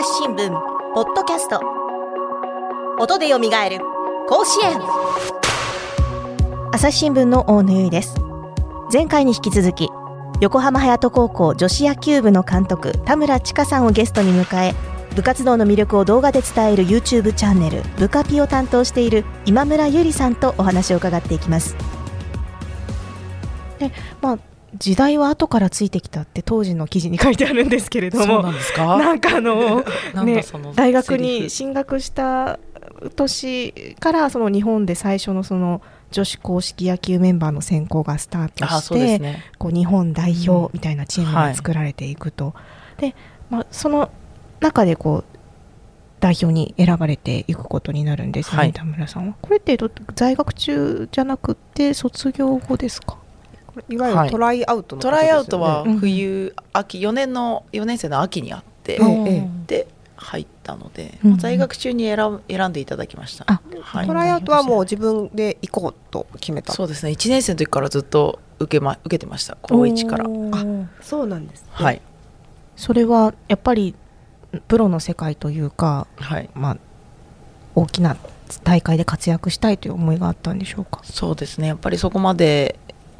朝日新聞ポッドキャスト。音でよみがえる甲子園。朝日新聞の大野由依です。前回に引き続き横浜隼人高校女子野球部の監督田村千佳さんをゲストに迎え部活動の魅力を動画で伝える YouTube チャンネル「部カピ」を担当している今村ゆりさんとお話を伺っていきます。でまあ時代は後からついてきたって当時の記事に書いてあるんですけれどもそうなんですか？なんかあの ね大学に進学した年からその日本で最初のその女子公式野球メンバーの選考がスタートあして、ね。こう日本代表みたいなチームが作られていくと、で、まあ、その中でこう代表に選ばれていくことになるんですよね、はい。田村さんは。これってど在学中じゃなくて卒業後ですか？いわゆるトライアウトのトライアウトはうん。冬、秋4年の4年生の秋にあって、で入ったので、うん。まあ在学中に選選んでいただきました、あはい。トライアウトはもう自分で行こうと決めた。そうですね。1年生の時からずっと受け,、ま、受けてました。高1から。おー。そうなんです、ね、はい。それはやっぱりプロの世界というか、はい。まあ、大きな大会で活躍したいという思いがあったんでしょうか？そうですね。やっぱりそこまで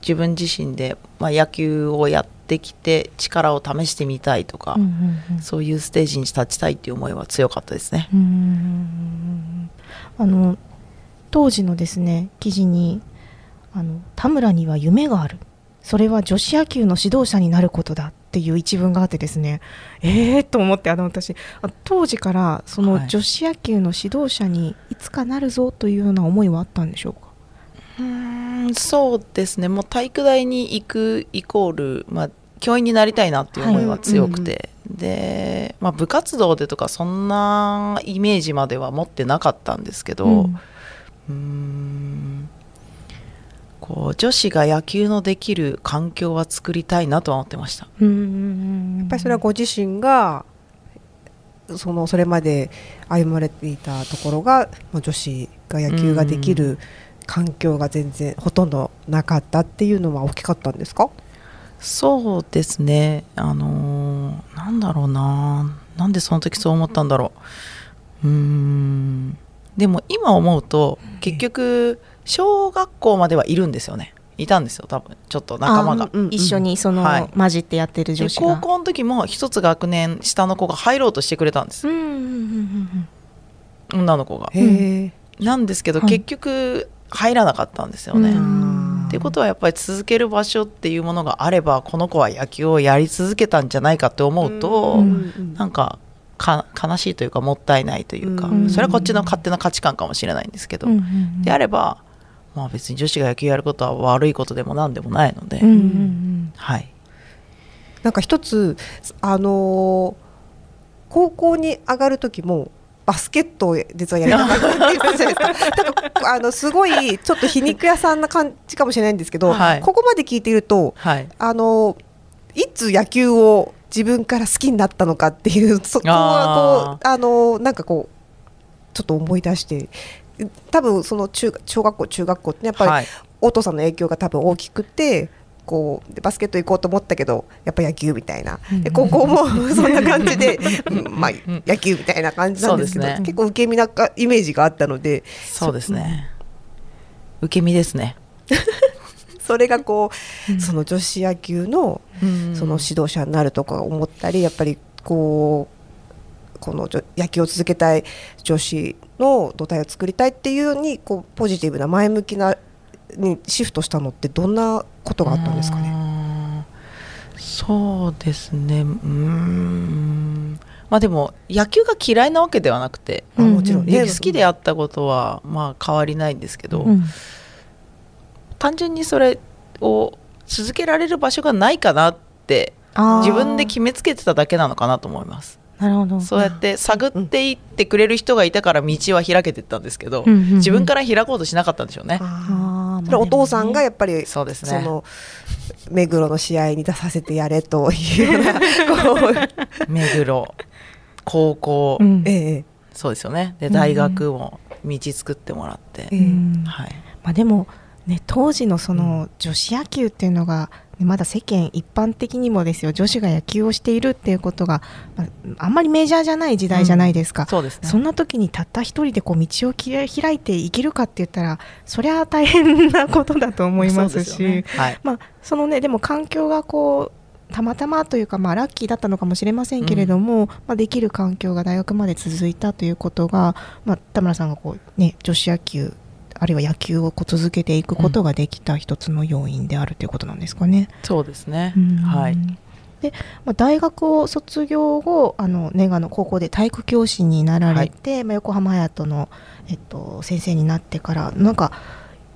自分自身で、まあ、野球をやってきて力を試してみたいとか、うんうんうん。そういうステージに立ちたいっていう思いは強かったですね。あの当時のですね記事にあの田村には夢がある。それは女子野球の指導者になることだっていう一文があってですねえー、と思ってあの私あ当時からそのはい。女子野球の指導者にいつかなるぞというような思いはあったんでしょうか？うーんそうですね。もう体育大に行くイコール、まあ、教員になりたいなっていう思いは強くて、で、まあ、部活動でとかそんなイメージまでは持ってなかったんですけど、うん。うーんこう女子が野球のできる環境は作りたいなとは思ってました。うーんやっぱりそれはご自身がそのそれまで歩まれていたところがまあ女子が野球ができる環境が全然ほとんどなかったっていうのは大きかったんですか？そうですね。あのーなんだろうな。なんでその時そう思ったんだろう。うーん。でも今思うと結局小学校まではいるんですよね。いたんですよ多分。ちょっと仲間が。あ一緒にその、はい。混じってやってる女で子が。高校の時も一つ学年下の子が入ろうとしてくれたんです。うんうんうんうん女の子が。なんですけど、はい。結局入らなかったんですよね、うん。っていうことはやっぱり続ける場所っていうものがあればこの子は野球をやり続けたんじゃないかって思うと、うん。なんかか悲しいというかもったいないというか、うん。それはこっちの勝手な価値観かもしれないんですけど、であれば、まあ、別に女子が野球やることは悪いことでも何でもないので、はい、なんか一つあのー高校に上がる時もバスケットを実はやりたかったって言ってたじゃないですか。なんかあのすごいちょっと皮肉屋さんな感じかもしれないんですけど、はい。ここまで聞いているとはい、あのいつ野球を自分から好きになったのかっていうそこはこうあのなんかこうちょっと思い出して多分その中小学校中学校ってやっぱり、はい、お父さんの影響が多分大きくてこうでバスケット行こうと思ったけどやっぱ野球みたいな。で高校も そんな感じで、うん。まあ、野球みたいな感じなんですけどね。結構受け身なかイメージがあったのでそうですね、受け身ですね、それがこう、うん。その女子野球のその指導者になるとか思ったりやっぱりこうこの女野球を続けたい女子の土台を作りたいっていうようにこうポジティブな前向きなにシフトしたのってどんなことがあったんですかね？ねそうですね。うーん。まあでも野球が嫌いなわけではなくて、まあもちろんね、好きであったことはまあ変わりないんですけど、うん。単純にそれを続けられる場所がないかなって自分で決めつけてただけなのかなと思います。なるほど。そうやって探っていってくれる人がいたから道は開けてったんですけど、うんうんうん。自分から開こうとしなかったんでしょうね、それはお父さんがやっぱりそうですね。その目黒の試合に出させてやれというような 目黒高校、うん。ええ。そうですよね。でうん大学も道作ってもらって、ええ。うんはい。まあ、でも、ね、当時のその女子野球っていうのがまだ世間一般的にもですよ女子が野球をしているっていうことが、まあ、あんまりメジャーじゃない時代じゃないですか、そうですね。そんな時にたった一人でこう道を切り開いていけるかって言ったらそりゃ大変なことだと思いますしね。はい。まあそのねでも環境がこうたまたまというか、まあ、ラッキーだったのかもしれませんけれども、まあ、できる環境が大学まで続いたということが、まあ、田村さんがこう、ね、女子野球あるいは野球をこう続けていくことができた一つの要因であるということなんですかね。そうですね。うん。はい。で、まあ、大学を卒業後あのネガの高校で体育教師になられて、まあ、横浜隼人の、えっと、先生になってからなんか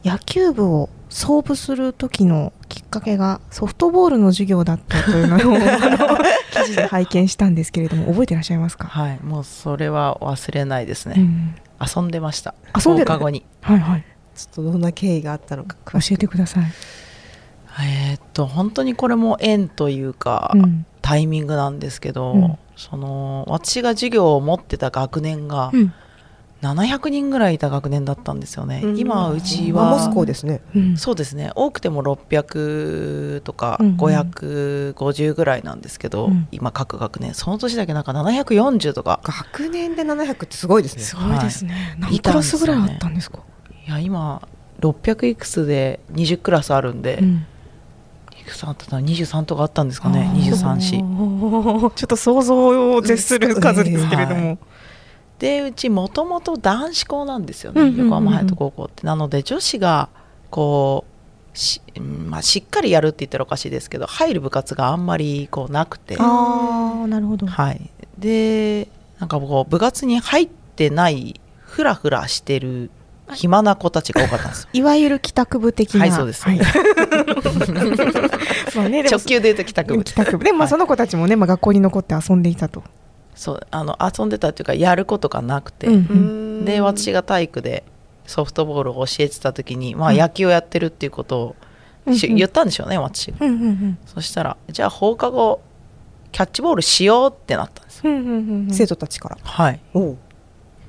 野球部を創部する時のきっかけがソフトボールの授業だったというのを 記事で拝見したんですけれども覚えてらっしゃいますか、はい。もうそれは忘れないですね、うん遊んでました。遊んでた放課後に。はいはい。ちょっとどんな経緯があったのか教えてください、えーっと本当にこれも縁というか、うん。タイミングなんですけど、うん。その私が授業を持ってた学年がうん700人ぐらいいた学年だったんですよね、うん。今うちマモスは校ですね。うん。そうですね。多くても600とかうんうん。550ぐらいなんですけど、うん。今各学年。その年だけなんか740とか。学年で700ってすごいですね。すごいですね、はい。何クラスぐらいあったんですか？いや今600いくつで20クラスあるんで、うん。いくつあったかな23とかあったんですかね。23し ちょっと想像を絶する数ですけれども、はいでうちもともと男子校なんですよね、横浜隼人高校って。なので女子がこうし,うん、まあ、しっかりやるって言ったらおかしいですけど入る部活があんまりこうなくて、ああなるほど、はい、でなんかこう部活に入ってないフラフラしてる暇な子たちが多かったんですよ。いわゆる帰宅部的な。はいそうです。はい。まあね直球で言うと帰宅部。帰宅部。でもまあはい。その子たちもね、まあ、学校に残って遊んでいたと、そうあの遊んでたっていうかやることがなくて、で私が体育でソフトボールを教えてた時に、まあ、うん。野球をやってるっていうことを言ったんでしょうね私が。うんうんうん。そしたらじゃあ放課後キャッチボールしようってなったんですよ。うんうんうんうん。生徒たちから。はい。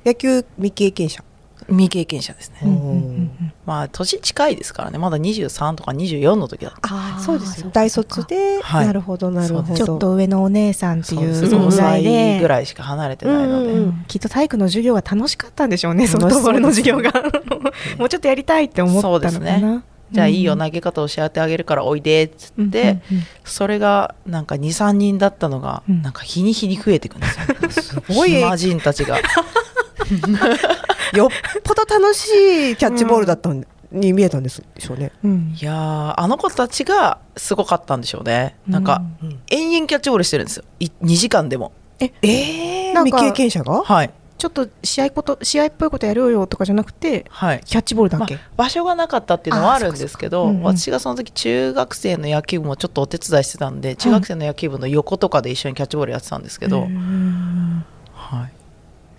野球未経験者未経験者ですね、まあ年近いですからね。まだ23とか24の時だった。あーそうです大卒で、はい。なるほどなるほど。ちょっと上のお姉さんっていうそうです5存在歳でぐらいしか離れてないので、うんうんきっと体育の授業が楽しかったんでしょうねそうトボールの授業が。もうちょっとやりたいって思ったのかそうですなじゃあいいよ投げ方教えてあげるからおいでっつって、うんうんうん。それがなんか23人だったのが、うん。なんか日に日に増えていくんですよ、すごい。暇人たちが よっぽど楽しいキャッチボールだったんに見えたんですでしょうね、うん。いやーあの子たちがすごかったんでしょうね。なんか、うん。延々キャッチボールしてるんですよ。い2時間でも。ええなんか未経験者が？はい。ちょっと試合こと試合っぽいことやろうよとかじゃなくてはい。キャッチボールだまあけ、場所がなかったっていうのはあるんですけど、うんうん。私がその時中学生の野球部もちょっとお手伝いしてたんで中学生の野球部の横とかで一緒にキャッチボールやってたんですけど、うんはい、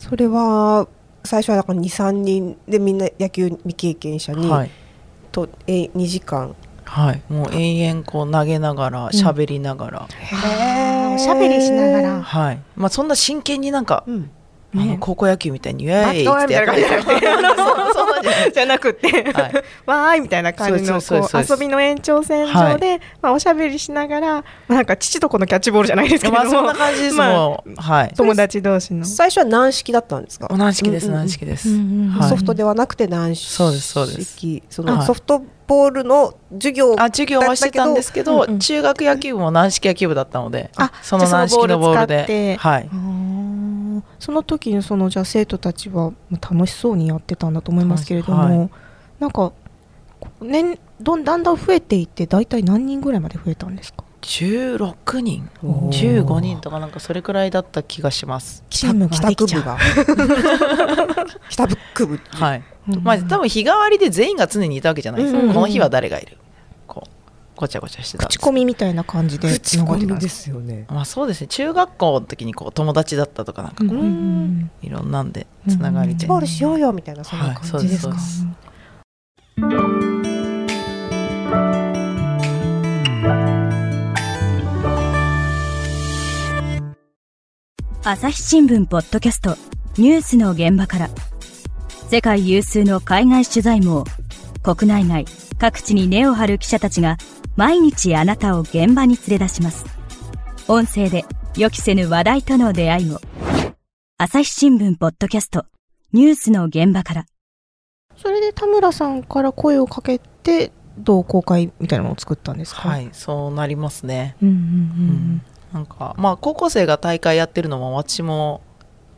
それは最初はだから23人でみんな野球未経験者に、はい。とえ2時間。はい、もう延々こう投げながら喋りながら、あー。おしゃべりしながら。はい。まあ、そんな真剣になんか、うんあのね高校野球みたいに「イエーイ!」ってやってみたいな感じじゃなくてはい。わーいみたいな感じの遊びの延長線上で、まあ、おしゃべりしながら、まあ、なんか父と子のキャッチボールじゃないですけれども、まあそんな感じです、まあもうはい。友達同士の。最初は軟式だったんですか？軟式です軟式です、うんうんはい。ソフトではなくて軟式。そうですそうです。そはい。のソフトボールの授業あ授業はしてたんですけどうんうん。中学野球部も軟式野球部だったのであその軟式のボールで。はいその時にそのじゃあ生徒たちは楽しそうにやってたんだと思いますけれども、はい。なんか年どんだんだん増えていって大体何人ぐらいまで増えたんですか？16人。おー。15人とかなんかそれくらいだった気がします。チームができちゃう。が。北部部はい。うん。まあ多分日替わりで全員が常にいたわけじゃないです、うんうんうん。この日は誰がいる？ごちゃごちゃしてた口コミみたいな感じで口コミですすよね。まあそうですね。中学校の時にこう友達だったとかなんかこう、うん。うんいろんなんでつながりで、ボールしようよみたいなそんなはい感じですか、そうです。朝日新聞ポッドキャストニュースの現場から。世界有数の海外取材網国内外各地に根を張る記者たちが毎日あなたを現場に連れ出します。音声で予期せぬ話題との出会いも。朝日新聞ポッドキャストニュースの現場から。それで田村さんから声をかけて同好会みたいなのを作ったんですか？はいそうなりますね。うんうんうんなんかまあ高校生が大会やってるのも私も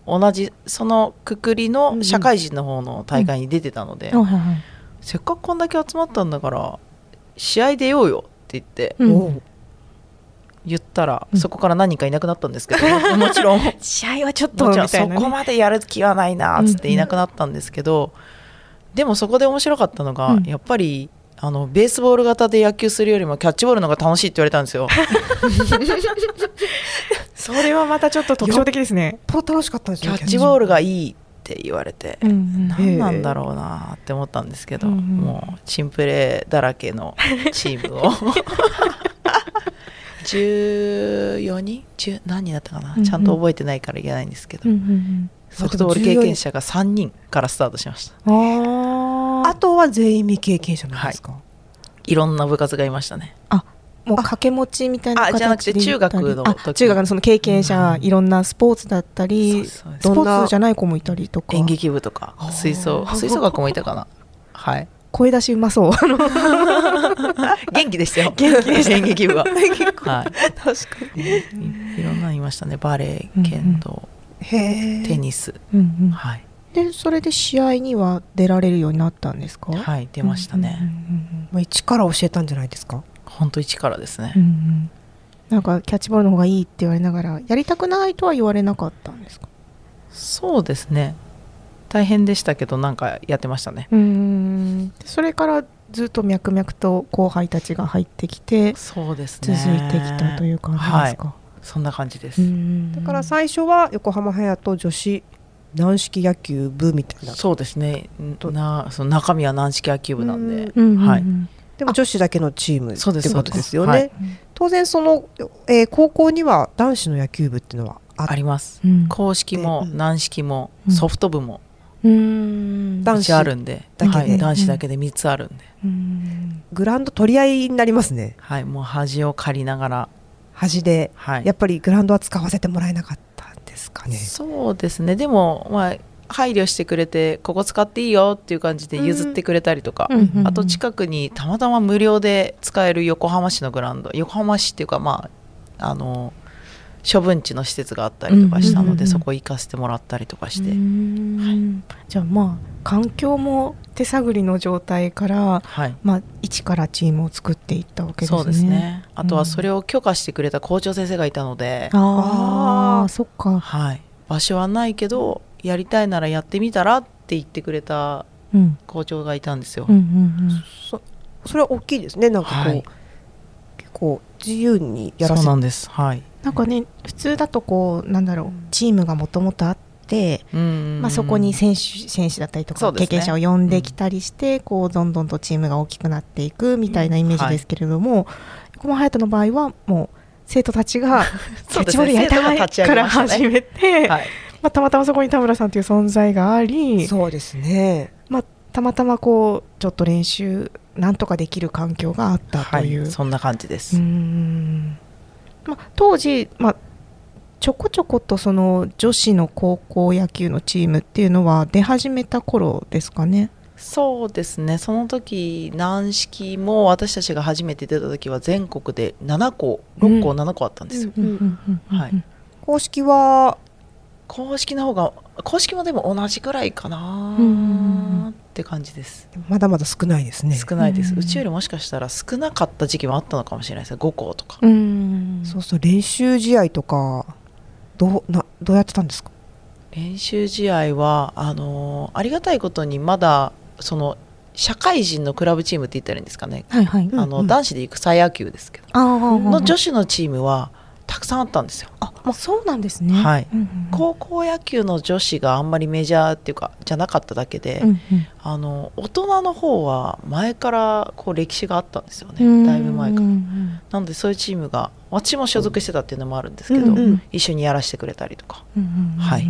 同じそのくくりの社会人の方の大会に出てたので、せっかくこんだけ集まったんだから試合出ようよって言ってうん。言ったら、うん。そこから何人かいなくなったんですけど もちろん。試合はちょっとね。そこまでやる気はないなっつっていなくなったんですけど、でもそこで面白かったのが、うん。やっぱりあのベースボール型で野球するよりもキャッチボールの方が楽しいって言われたんですよ。それはまたちょっと特徴的ですね。ぽ楽しかったですねキャッチボールがいいって言われて、うんうん。何なんだろうなって思ったんですけど、うんうん。もうチンプレーだらけのチームを。14人？10何人だったかな、うんうん。ちゃんと覚えてないから言えないんですけど、うんうんソフトボール経験者が3人からスタートしました。うんああとは全員未経験者なんですか、いろんな部活がいましたね。あもう掛け持ちみたいな形であじゃなくて中学の中学のその経験者、いろんなスポーツだったりスポーツじゃない子もいたりとか。演劇部とか。吹奏。吹奏楽もいたかな。はい。声出しうまそう。元気でしたよ。元気でした。演劇部は。はい。確かに。いいろんなのいましたね。バレエ剣道、へえテニス。うんうん。はい。でそれで試合には出られるようになったんですか？はい出ましたね、うんうんもう一から教えたんじゃないですか？本当一からですね、うんなんかキャッチボールの方がいいって言われながらやりたくないとは言われなかったんですか？そうですね。大変でしたけどなんかやってましたね。うんそれからずっと脈々と後輩たちが入ってきてそうです続ねいてきたという感じですはい。か、そんな感じです、だから最初は横浜隼人女子軟式野球部みたいな。そうですね。んなその中身は軟式野球部なんで、うんうんうん。はいでも女子だけのチームそうですってことです。よね、当然その、えー高校には男子の野球部っていうのはああります。うん。公式もうん。軟式もうん。ソフト部もうん。男子あるんで、だけではい、男子だけで3つあるんで、うん。グラウンド取り合いになりますね。はい、もう端を借りながら、端で。はい、やっぱりグラウンドは使わせてもらえなかったんですかね。そうですね。でもまあ配慮してくれてここ使っていいよっていう感じで譲ってくれたりとか、うん。うんうんあと近くにたまたま無料で使える横浜市のグラウンド横浜市っていうかまああの処分地の施設があったりとかしたので、うんうんうん。うんそこ行かせてもらったりとかして、うん。じゃあまあ環境も手探りの状態から、はい。まあ、一からチームを作っていったわけですね。そうですね。あとはそれを許可してくれた校長先生がいたので、あああーそっか。はい、場所はないけどやりたいならやってみたらって言ってくれたうん。校長がいたんですよ。うんうんそそれは大きいですね。なんかこう、はい。結構自由にやらせそうなんです。はい。なんかね普通だとこうなんだろうチームがもともとあって、うんまあ、そこに選手選手だったりとか、経験者を呼んできたりして、こうどんどんとチームが大きくなっていくみたいなイメージですけれども、横浜隼人の場合はもう生徒たちがキャッチボールやりたいから始めて、はい、まあ、たまたまそこに田村さんという存在があり、そうですね。まあ、たまたまこうちょっと練習なんとかできる環境があったという。はい、そんな感じです。うーん。まあ、当時、まあ、ちょこちょことその女子の高校野球のチームっていうのは出始めた頃ですかね。そうですね。その時軟式も私たちが初めて出た時は全国で7校6校うん。7校あったんですよ、うんうんうんうん。はい。公式は公式の方が公式もでも同じぐらいかなうんって感じです。まだまだ少ないですね。少ないです、ううんちよりもしかしたら少なかった時期もあったのかもしれないです。ね5校とか、うん。そうそう練習試合とかどうなどうやってたんですか？練習試合はあのーありがたいことにまだその社会人のクラブチームって言ったらいいんですかね、はいはい。うんあの男子で行く草野球ですけど、の女子のチームはたくさんあったんですよ、あ、まあ、そうなんですね。はい。うんうん高校野球の女子があんまりメジャーっていうかじゃなかっただけで、うんあの大人の方は前からこう歴史があったんですようんねだいぶ前から。うんうんなのでそういうチームが私も所属してたっていうのもあるんですけど、うんうん。一緒にやらせてくれたりとか。うんうんうんはい。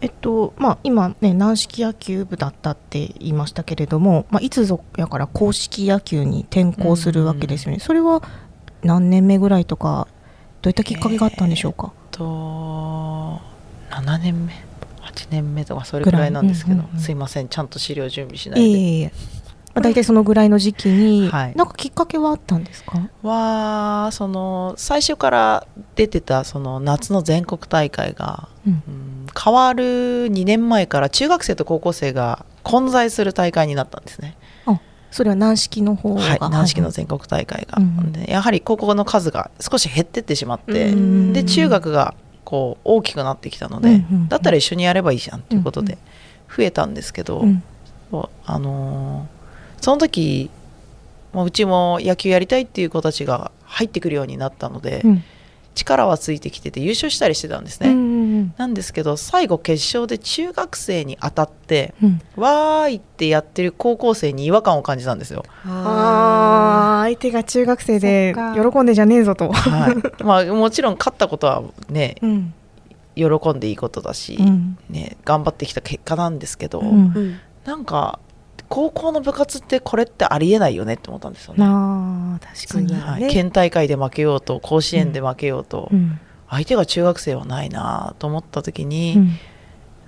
えっとまあ、今、ね、軟式野球部だったって言いましたけれども、まあ、いつぞやから公式野球に転向するわけですよね、それは何年目ぐらいとかどういったきっかけがあったんでしょうか、えー、と7年目？8年目とかそれぐらいなんですけど、うんうんうん、すいません。ちゃんと資料準備しないで。えーまあ、大体そのぐらいの時期に、はい、なんかきっかけはあったんですか？はその最初から出てたその夏の全国大会が、うん、うん、変わる2年前から中学生と高校生が混在する大会になったんですね。それは軟式の方が、はい、軟式の全国大会が、うん、でやはり高校の数が少し減ってってしまって、で中学がこう大きくなってきたので、だったら一緒にやればいいじゃんということで増えたんですけど、あのーその時うちも野球やりたいっていう子たちが入ってくるようになったので、うん、力はついてきてて優勝したりしてたんですね、うんうんうん、なんですけど最後決勝で中学生に当たって、うん、わーいってやってる高校生に違和感を感じたんですよ。あ相手が中学生で喜んでじゃねえぞと、はい。まあ、もちろん勝ったことはね、うん、喜んでいいことだし、ね、頑張ってきた結果なんですけど、うん、なんか高校の部活ってこれってありえないよねって思ったんですよね。あ確かに、はい、県大会で負けようと甲子園で負けようと、うん、相手が中学生はないなと思った時に、うん、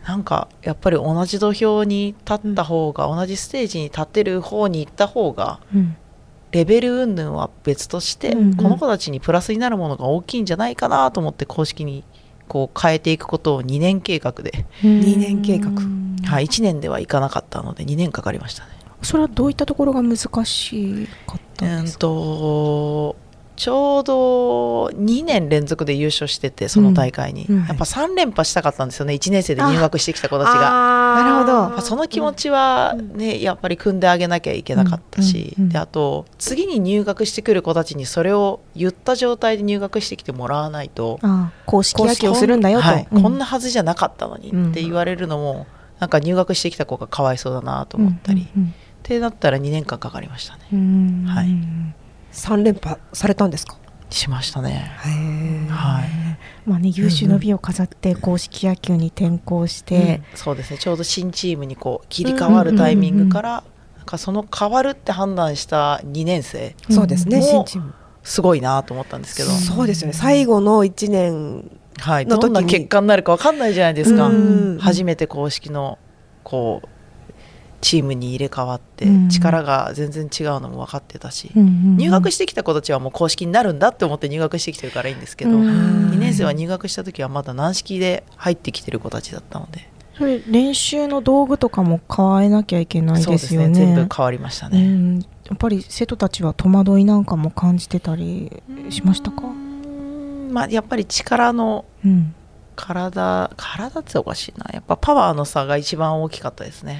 なんかやっぱり同じ土俵に立った方が、うん、同じステージに立てる方に行った方が、レベル云々は別として、うんうん、この子たちにプラスになるものが大きいんじゃないかなと思って公式にこう変えていくことを2年計画で2年計画。はい、1年ではいかなかったので2年かかりましたね。それはどういったところが難しかったんですか、えー、とちょうど2年連続で優勝しててその大会に、うん。うん、やっぱ3連覇したかったんですよね1年生で入学してきた子たちが。なるほどその気持ちはね、やっぱり組んであげなきゃいけなかったし、うん、であと次に入学してくる子たちにそれを言った状態で入学してきてもらわないと公式野球をするんだよと、はい、こんなはずじゃなかったのにって言われるのも、なんか入学してきた子がかわいそうだなと思ったり、ってなったら2年間かかりましたね。はい3連覇されたんですか？しましたね。はい。まあね優秀の美を飾って公式野球に転向して、うん、そうですね。ちょうど新チームにこう切り替わるタイミングから、なんかその変わるって判断した2年生、そうですね。新チームすごいなと思ったんですけど、そうですよね。最後の1年はい、どんな結果になるか分かんないじゃないですか。初めて公式のこうチームに入れ替わって力が全然違うのも分かってたし、入学してきた子たちはもう公式になるんだって思って入学してきてるからいいんですけど、2年生は入学した時はまだ軟式で入ってきてる子たちだったので。それ練習の道具とかも変えなきゃいけないですよね。ね全部変わりましたね、やっぱり生徒たちは戸惑いなんかも感じてたりしましたか。まあやっぱり力の、うん体体っておかしいな。やっぱパワーの差が一番大きかったですね、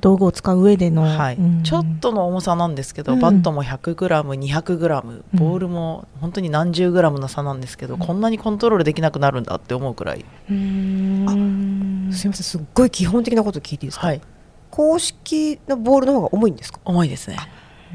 道具を使う上での、はい、ちょっとの重さなんですけど、うん、バットも 100g200g ボールも本当に何十グラムの差なんですけど、うん、こんなにコントロールできなくなるんだって思うくらい。あすみません。すっごい基本的なこと聞いていいですか、はい、公式のボールの方が重いんですか？重いですね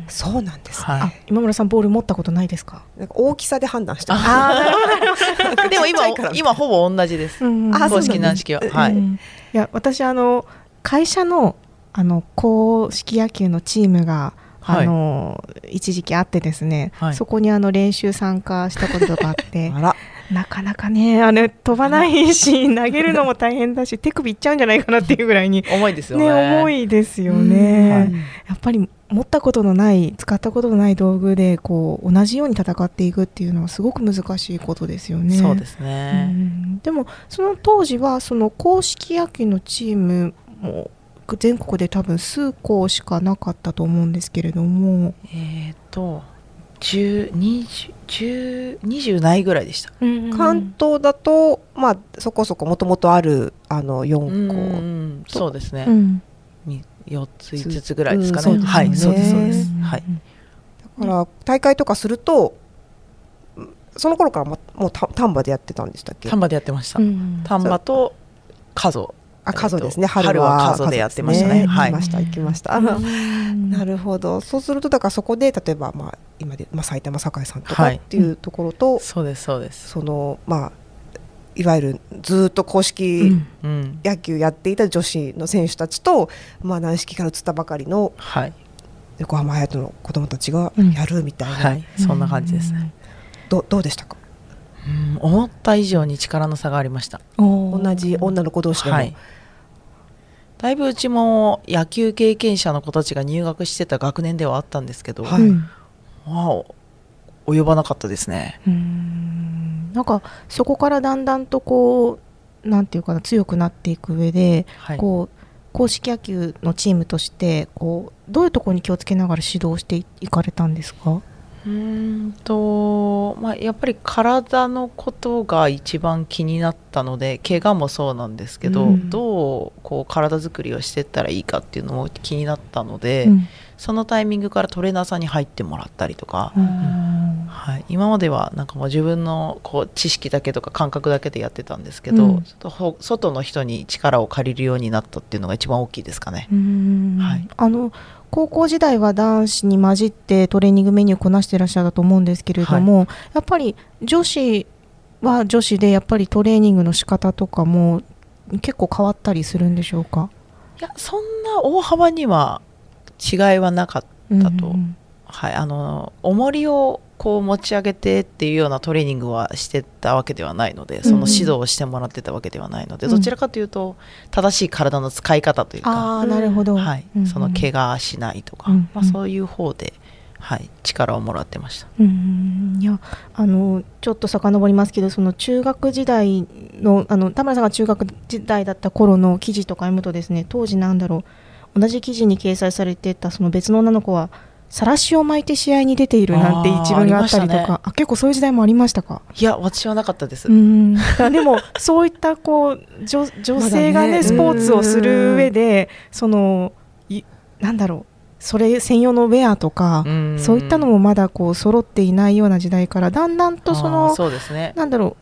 そうなんです、ね。はい、今村さんボール持ったことないですか？なんか大きさで判断して でも今今ほぼ同じです、うん、公式軟式は、はい、うん、いや私あの会社のあの公式野球のチームがあの、はい、一時期あってですね、はい、そこにあの練習参加したことがあってなかなかねあれ飛ばないし投げるのも大変だし 手首いっちゃうんじゃないかなっていうぐらいに重いですよね、ね、重いですよね、はい、やっぱり持ったことのない使ったことのない道具でこう同じように戦っていくっていうのはすごく難しいことですよね。そうですね、うん、でもその当時はその公式野球のチームも全国で多分数校しかなかったと思うんですけれども。えっ、ー、と1020ないぐらいでした、うんうん、関東だと、まあ、そこそこもともとあるあの4校そうですね、うん。4つ5つぐらいですかね、うん、はい。そうですそうです、はい、だから大会とかするとその頃からももう丹波でやってたんでしたっけ？丹波でやってました、丹波と加須あ、加須ですね。春は加須でやってましたね。はい。行きました、行きました。なるほど。そうすると、だからそこで、例えば、まあ、今で、まあ、埼玉栄さんとかっていうところと、そうです、そうです。その、まあ、いわゆるずっと公式うん野球やっていた女子の選手たちと、まあ、軟式から移ったばかりのはい、横浜隼人の子供たちがうんやるみたいな、はい、そんな感じですね、どどうでしたか？うん思った以上に力の差がありました。同じ女の子同士でも、はい。だいぶうちも野球経験者の子たちが入学してた学年ではあったんですけど、はい。あ及ばなかったですね。うーん。なんかそこからだんだんとこうなんていうかな強くなっていく上で、はい。こう公式野球のチームとしてこうどういうところに気をつけながら指導していかれたんですか、うーんと、まあ、やっぱり体のことが一番気になったので怪我もそうなんですけど、うん。どうこう体作りをしていったらいいかっていうのも気になったので、うん。そのタイミングからトレーナーさんに入ってもらったりとか、うん。はい、今まではなんかもう自分のこう知識だけとか感覚だけでやってたんですけど、うん。ちょっとほ外の人に力を借りるようになったっていうのが一番大きいですかね。うん。はい。あの高校時代は男子に混じってトレーニングメニューこなしてらっしゃったと思うんですけれども、やっぱり女子は女子でやっぱりトレーニングの仕方とかも結構変わったりするんでしょうか？いやそんな大幅には違いはなかっただとうん。はい、あの重りをこう持ち上げてっていうようなトレーニングはしてたわけではないのでその指導をしてもらってたわけではないので、うん。どちらかというと正しい体の使い方というか、なるほど、はい。うんその怪我しないとか、うんまあ、そういう方で、はい、力をもらってました。うん。いやあのちょっと遡りますけどその中学時代のあの田村さんが中学時代だった頃の記事とか読むとですね当時なんだろう同じ記事に掲載されてたその別の女の子は晒しを巻いて試合に出ているなんて一文があったりとか。あ結構そういう時代もありましたか？いや私はなかったです、うん。でもそういったこう女女性がねね。スポーツをする上でそのいなんだろう。それ専用のウェアとか、ん。そういったのもまだこう揃っていないような時代からだんだんとそのそうですね。なんだろう。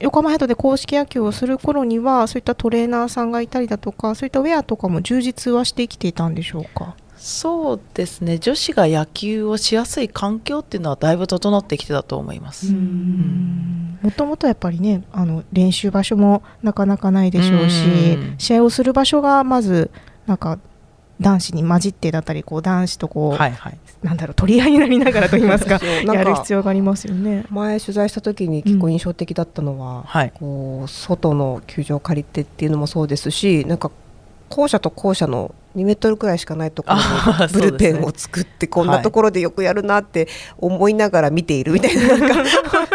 横浜ヘッドで公式野球をする頃にはそういったトレーナーさんがいたりだとかそういったウェアとかも充実はしてきていたんでしょうか？そうですね。女子が野球をしやすい環境っていうのはだいぶ整ってきてたと思います、もともとやっぱりねあの練習場所もなかなかないでしょうしうん。試合をする場所がまずなんか男子に混じってだったりこう男子とこう、はいはい。なんだろう取り合いになりながらと言いますかそうなんかやる必要がありますよね。前取材した時に結構印象的だったのは、はい。こう外の球場を借りてっていうのもそうですしなんか校舎と校舎の2メートルくらいしかないところにブルペンを作ってこんなところでよくやるなって思いながら見ているみたいなな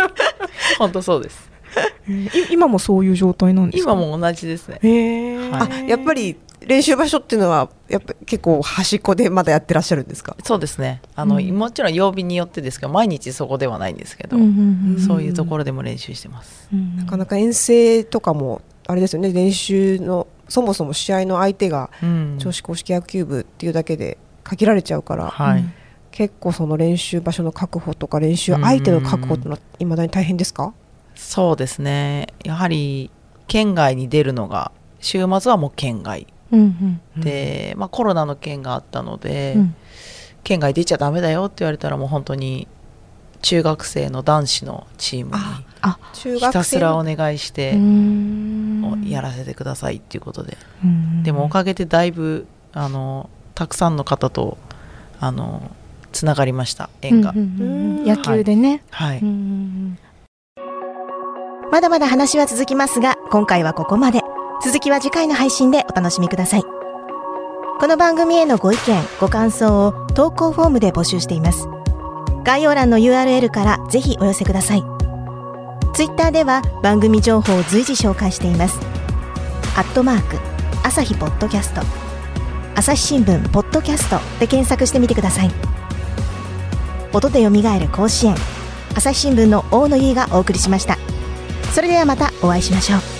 本当そうです。い今もそういう状態なんですか？今も同じですね。はい。あやっぱり練習場所っていうのはやっぱ結構端っこでまだやってらっしゃるんですか？そうですね。あの、うん。もちろん曜日によってですけど毎日そこではないんですけど、うんうんうん。そういうところでも練習してます、うん。なかなか遠征とかもあれですよね練習のそもそも試合の相手がうん。女子公式野球部っていうだけで限られちゃうから、はい、うん結構その練習場所の確保とか練習相手の確保ってのはいまだに大変ですか？そうですね。やはり県外に出るのが週末はもう県外。うんうん。で、まあ、コロナの件があったので、うん。県外出ちゃダメだよって言われたらもう本当に中学生の男子のチームに中ひたすらおの願いしてやらせてくださいっていうことで、うん。でもおかげでだいぶあのたくさんの方とあのつながりました縁が、野球でね、はい、うん。まだまだ話は続きますが今回はここまで。続きは次回の配信でお楽しみください。この番組へのご意見ご感想を投稿フォームで募集しています。概要欄の URL からぜひお寄せくださいツイッターでは番組情報を随時紹介しています。アットマーク朝日ポッドキャスト。朝日新聞ポッドキャストで検索してみてください。音でよみがえる甲子園。朝日新聞の大野優がお送りしました。それではまたお会いしましょう。